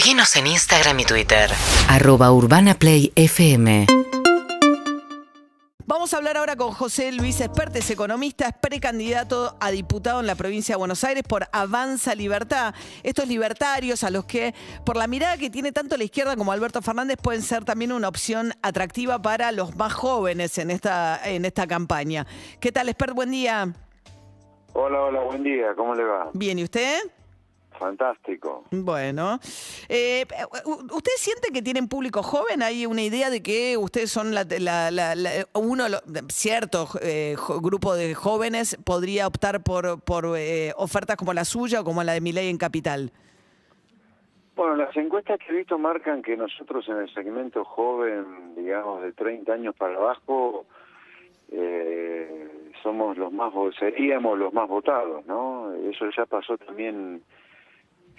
Seguinos en Instagram y Twitter. Arroba Urbana Play FM. Vamos a hablar ahora con José Luis Espertes, economista, es precandidato a diputado en la provincia de Buenos Aires por Avanza Libertad. Estos libertarios a los que, por la mirada que tiene tanto la izquierda como Alberto Fernández, pueden ser también una opción atractiva para los más jóvenes en esta, en esta campaña. ¿Qué tal, Espert? Buen día. Hola, hola, buen día, ¿cómo le va? Bien, ¿y usted? Fantástico. Bueno, eh, ¿usted siente que tienen público joven? ¿Hay una idea de que ustedes son la, la, la, uno, cierto eh, grupo de jóvenes podría optar por, por eh, ofertas como la suya o como la de Miley en Capital? Bueno, las encuestas que he visto marcan que nosotros en el segmento joven, digamos de 30 años para abajo, somos los más, seríamos los más votados, ¿no? Eso ya pasó también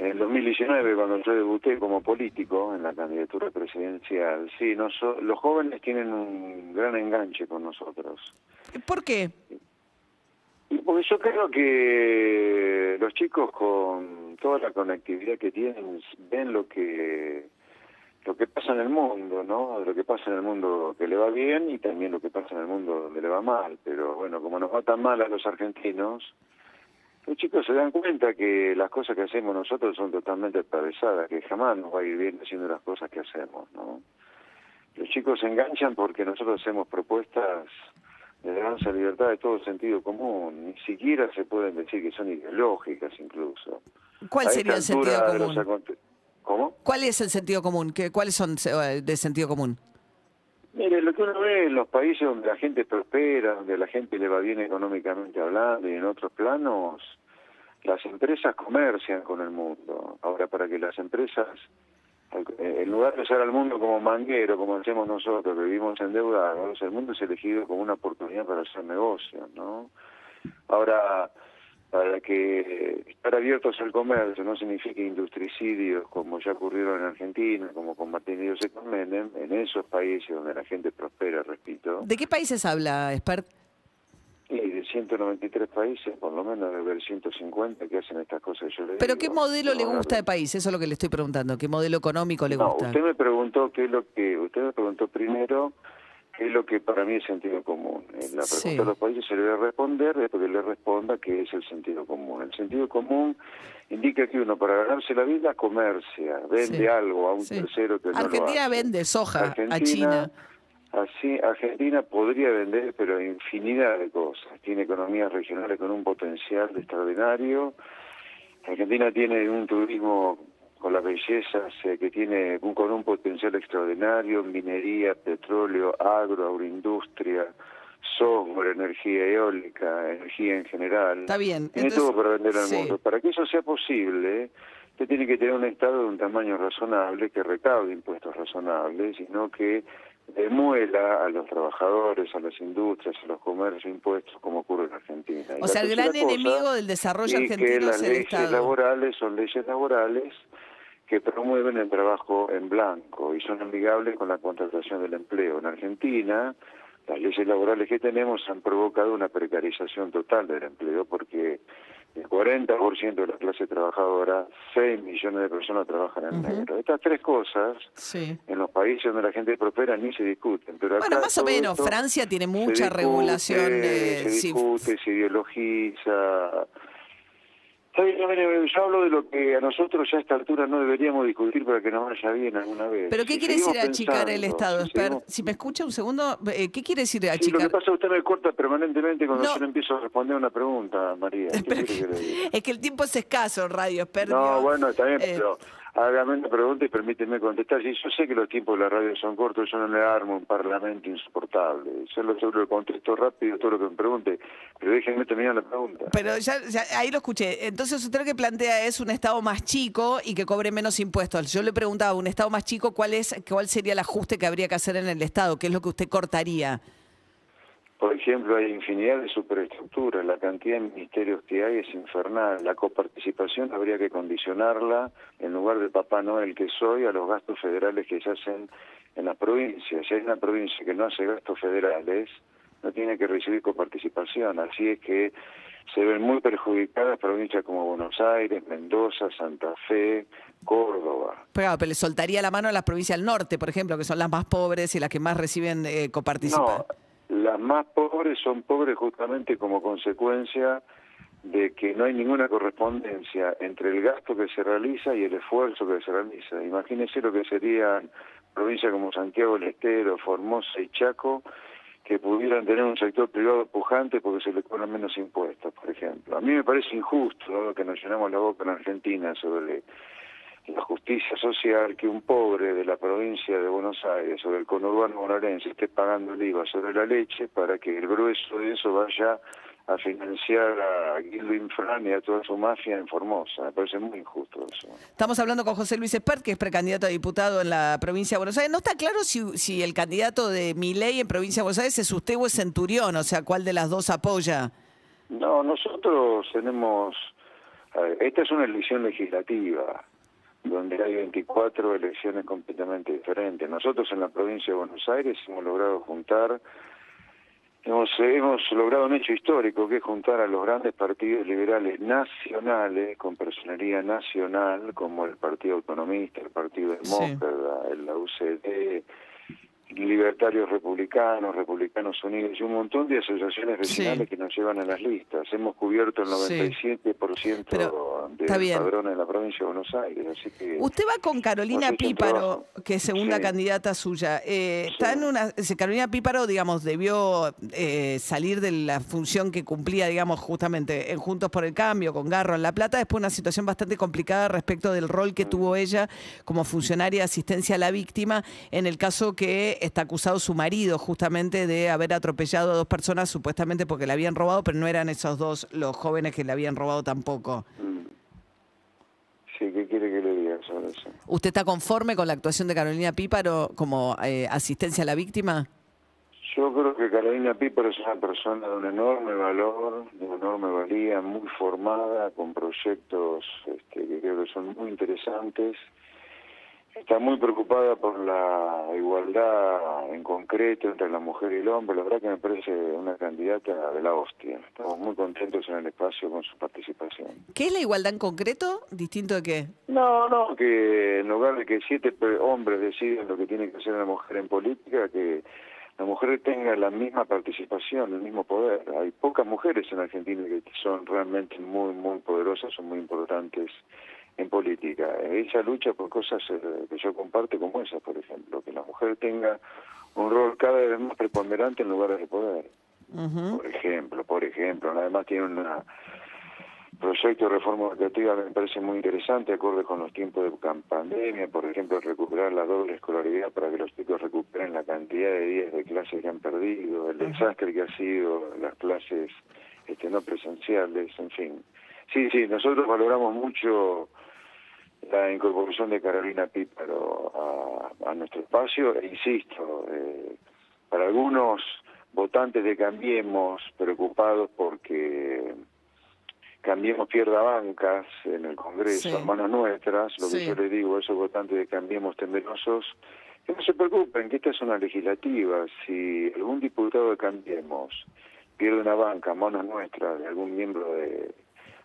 en el 2019, cuando yo debuté como político en la candidatura presidencial, sí, los jóvenes tienen un gran enganche con nosotros. ¿Por qué? Porque yo creo que los chicos con toda la conectividad que tienen ven lo que lo que pasa en el mundo, ¿no? Lo que pasa en el mundo que le va bien y también lo que pasa en el mundo donde le va mal. Pero bueno, como nos va tan mal a los argentinos, los chicos se dan cuenta que las cosas que hacemos nosotros son totalmente atravesadas, que jamás nos va a ir bien haciendo las cosas que hacemos, ¿no? Los chicos se enganchan porque nosotros hacemos propuestas de danza libertad de todo sentido común, ni siquiera se pueden decir que son ideológicas incluso. ¿Cuál sería el sentido común? ¿Cómo? ¿Cuál es el sentido común? ¿Qué, ¿Cuáles son eh, de sentido común? Mire, lo que uno ve en los países donde la gente prospera, donde la gente le va bien económicamente hablando y en otros planos, las empresas comercian con el mundo. Ahora, para que las empresas, en lugar de usar al mundo como manguero, como hacemos nosotros, que vivimos endeudados, el mundo es elegido como una oportunidad para hacer negocios, ¿no? Ahora, para que estar abiertos al comercio no signifique industricidios como ya ocurrieron en Argentina, como con Menem, en esos países donde la gente prospera, repito. ¿De qué países habla, Expert? Y de 193 países, por lo menos de ver 150 que hacen estas cosas. Yo le ¿Pero qué modelo le gusta de país? Eso es lo que le estoy preguntando. ¿Qué modelo económico le gusta? Usted me preguntó qué es lo que... Usted me preguntó primero es lo que para mí es sentido común. En la pregunta de los países se le debe responder después que le responda qué es el sentido común. El sentido común indica que uno para ganarse la vida comercia, vende algo a un tercero que no Argentina vende soja a China. Así, Argentina podría vender, pero infinidad de cosas. Tiene economías regionales con un potencial extraordinario. Argentina tiene un turismo con las bellezas que tiene con un potencial extraordinario, minería, petróleo, agro, agroindustria, software, energía eólica, energía en general. Está bien. Tiene todo para vender al mundo. Para que eso sea posible, usted tiene que tener un Estado de un tamaño razonable, que recaude impuestos razonables, sino que demuela a los trabajadores, a las industrias, a los comercios impuestos, como ocurre en Argentina. o sea, el gran enemigo del desarrollo argentino es el leyes laborales son leyes laborales que promueven el trabajo en blanco y son amigables con la contratación del empleo. En Argentina, las leyes laborales que tenemos han provocado una precarización total del empleo porque el 40% de la clase trabajadora, 6 millones de personas trabajan en negro. Estas tres cosas, en los países donde la gente prospera, ni se discuten. Pero bueno, más o menos, Francia tiene mucha regulación. se discute, se ideologiza yo hablo de lo que a nosotros ya a esta altura no deberíamos discutir para que nos vaya bien alguna vez. ¿Pero qué quiere decir achicar el Estado? Si, me escucha un segundo, eh, ¿qué quiere decir achicar? lo que pasa es que usted me corta permanentemente cuando yo le empiezo a responder una pregunta, María. es que el tiempo es escaso, Radio Expert. No, bueno, está bien, eh, pero hágame una pregunta y permíteme contestar. Si yo sé que los tiempos de la radio son cortos, yo no le armo un parlamento insoportable. Yo lo seguro contesto rápido todo lo que me pregunte, pero déjenme terminar la pregunta. Pero ya, ahí lo escuché. Entonces usted lo que plantea es un Estado más chico y que cobre menos impuestos. Yo le preguntaba, un Estado más chico, ¿cuál, es, cuál sería el ajuste que habría que hacer en el Estado? ¿Qué es lo que usted cortaría? Por ejemplo, hay infinidad de superestructuras, la cantidad de ministerios que hay es infernal. La coparticipación habría que condicionarla, en lugar de Papá Noel que soy, a los gastos federales que se hacen en las provincias. Si hay una provincia que no hace gastos federales, no tiene que recibir coparticipación. Así es que se ven muy perjudicadas provincias como Buenos Aires, Mendoza, Santa Fe, Córdoba. Pero, pero le soltaría la mano a las provincias del norte, por ejemplo, que son las más pobres y las que más reciben eh, coparticipación. No, las más pobres son pobres justamente como consecuencia de que no hay ninguna correspondencia entre el gasto que se realiza y el esfuerzo que se realiza. Imagínense lo que serían provincias como Santiago del Estero, Formosa y Chaco, que pudieran tener un sector privado pujante porque se le cobran menos impuestos, por ejemplo. A mí me parece injusto, dado que nos llenamos la boca en Argentina sobre la justicia social, que un pobre de la provincia de Buenos Aires o del conurbano bonaerense esté pagando el IVA sobre la leche para que el grueso de eso vaya a financiar a Guido Infran y a toda su mafia en Formosa. Me parece muy injusto eso. Estamos hablando con José Luis Espert, que es precandidato a diputado en la provincia de Buenos Aires. No está claro si, si el candidato de Miley en provincia de Buenos Aires es usted o es Centurión, o sea, cuál de las dos apoya. No, nosotros tenemos... Esta es una elección legislativa donde hay 24 elecciones completamente diferentes. Nosotros en la provincia de Buenos Aires hemos logrado juntar Hemos, hemos logrado un hecho histórico que es juntar a los grandes partidos liberales nacionales con personería nacional como el Partido Autonomista, el Partido Demócrata, la UCD, libertarios republicanos, republicanos unidos y un montón de asociaciones vecinales que nos llevan a las listas. Hemos cubierto el 97% de los padrones de la provincia de Buenos Aires. Así que Usted va con Carolina Píparo, que es segunda candidata suya. Eh, Está en una, Carolina Píparo, digamos, debió eh, salir de la función que cumplía, digamos, justamente en Juntos por el Cambio, con Garro en La Plata, después una situación bastante complicada respecto del rol que tuvo ella como funcionaria de asistencia a la víctima en el caso que está acusado su marido justamente de haber atropellado a dos personas supuestamente porque le habían robado, pero no eran esos dos los jóvenes que le habían robado tampoco. Mm. Sí, ¿qué quiere que le diga sobre eso? ¿Usted está conforme con la actuación de Carolina Píparo como eh, asistencia a la víctima? Yo creo que Carolina Píparo es una persona de un enorme valor, de una enorme valía, muy formada, con proyectos este, que creo que son muy interesantes está muy preocupada por la igualdad en concreto entre la mujer y el hombre. La verdad que me parece una candidata de la hostia. Estamos muy contentos en el espacio con su participación. ¿Qué es la igualdad en concreto? ¿Distinto de qué? No, no, que en lugar de que siete hombres deciden lo que tiene que hacer una mujer en política, que la mujer tenga la misma participación, el mismo poder. Hay pocas mujeres en Argentina que son realmente muy, muy poderosas, son muy importantes en política. Ella lucha por cosas eh, que yo comparto como esas, por ejemplo, que la mujer tenga un rol cada vez más preponderante en lugares de poder. Por ejemplo, por ejemplo, además tiene un proyecto de reforma educativa que me parece muy interesante, acorde con los tiempos de pandemia, por ejemplo, recuperar la doble escolaridad para que los chicos recuperen la cantidad de días de clases que han perdido, el desastre que ha sido las clases este, no presenciales, en fin. Sí, sí, nosotros valoramos mucho la incorporación de Carolina Píparo a, nuestro espacio e insisto, eh, para algunos votantes de Cambiemos preocupados porque Cambiemos pierda bancas en el Congreso, a manos nuestras, lo que yo le digo a esos votantes de Cambiemos temerosos, que no se preocupen, que esta es una legislativa, si algún diputado de Cambiemos pierde una banca a manos nuestras de algún miembro de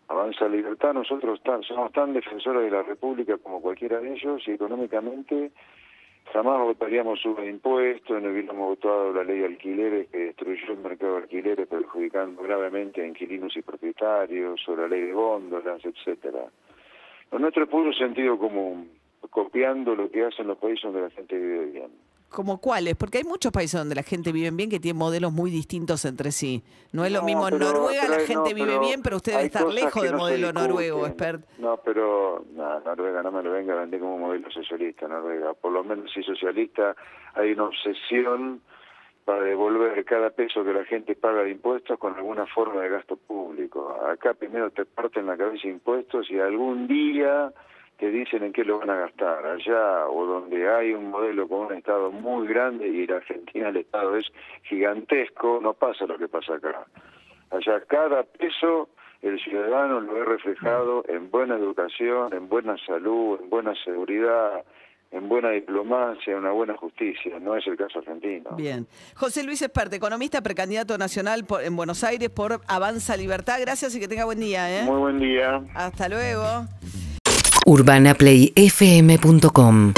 Avanza Libertad, nosotros somos tan defensores de la República como cualquiera de ellos y económicamente jamás votaríamos suba de impuestos, no hubiéramos votado la ley de alquileres que destruyó el mercado de alquileres perjudicando gravemente a inquilinos y propietarios, o la ley de góndolas, etcétera. Lo nuestro es puro sentido común, copiando lo que hacen los países donde la gente vive bien. ¿Como cuáles? Porque hay muchos países donde la gente vive bien que tienen modelos muy distintos entre sí. No es lo mismo en Noruega, la gente vive bien, pero usted debe estar lejos del modelo noruego, expert. No, pero no, Noruega no me lo venga a vender como modelo socialista, Noruega. Por lo menos si socialista hay una obsesión para devolver cada peso que la gente paga de impuestos con alguna forma de gasto público. Acá primero te parten la cabeza impuestos y algún día que dicen en qué lo van a gastar. Allá o donde hay un modelo con un Estado muy grande y en Argentina el Estado es gigantesco, no pasa lo que pasa acá. Allá cada peso el ciudadano lo ve reflejado en buena educación, en buena salud, en buena seguridad, en buena diplomacia, una buena justicia. No es el caso argentino. Bien. José Luis Esperte, economista, precandidato nacional por- en Buenos Aires por Avanza Libertad. Gracias y que tenga buen día. ¿eh? Muy buen día. Hasta luego. urbanaplayfm.com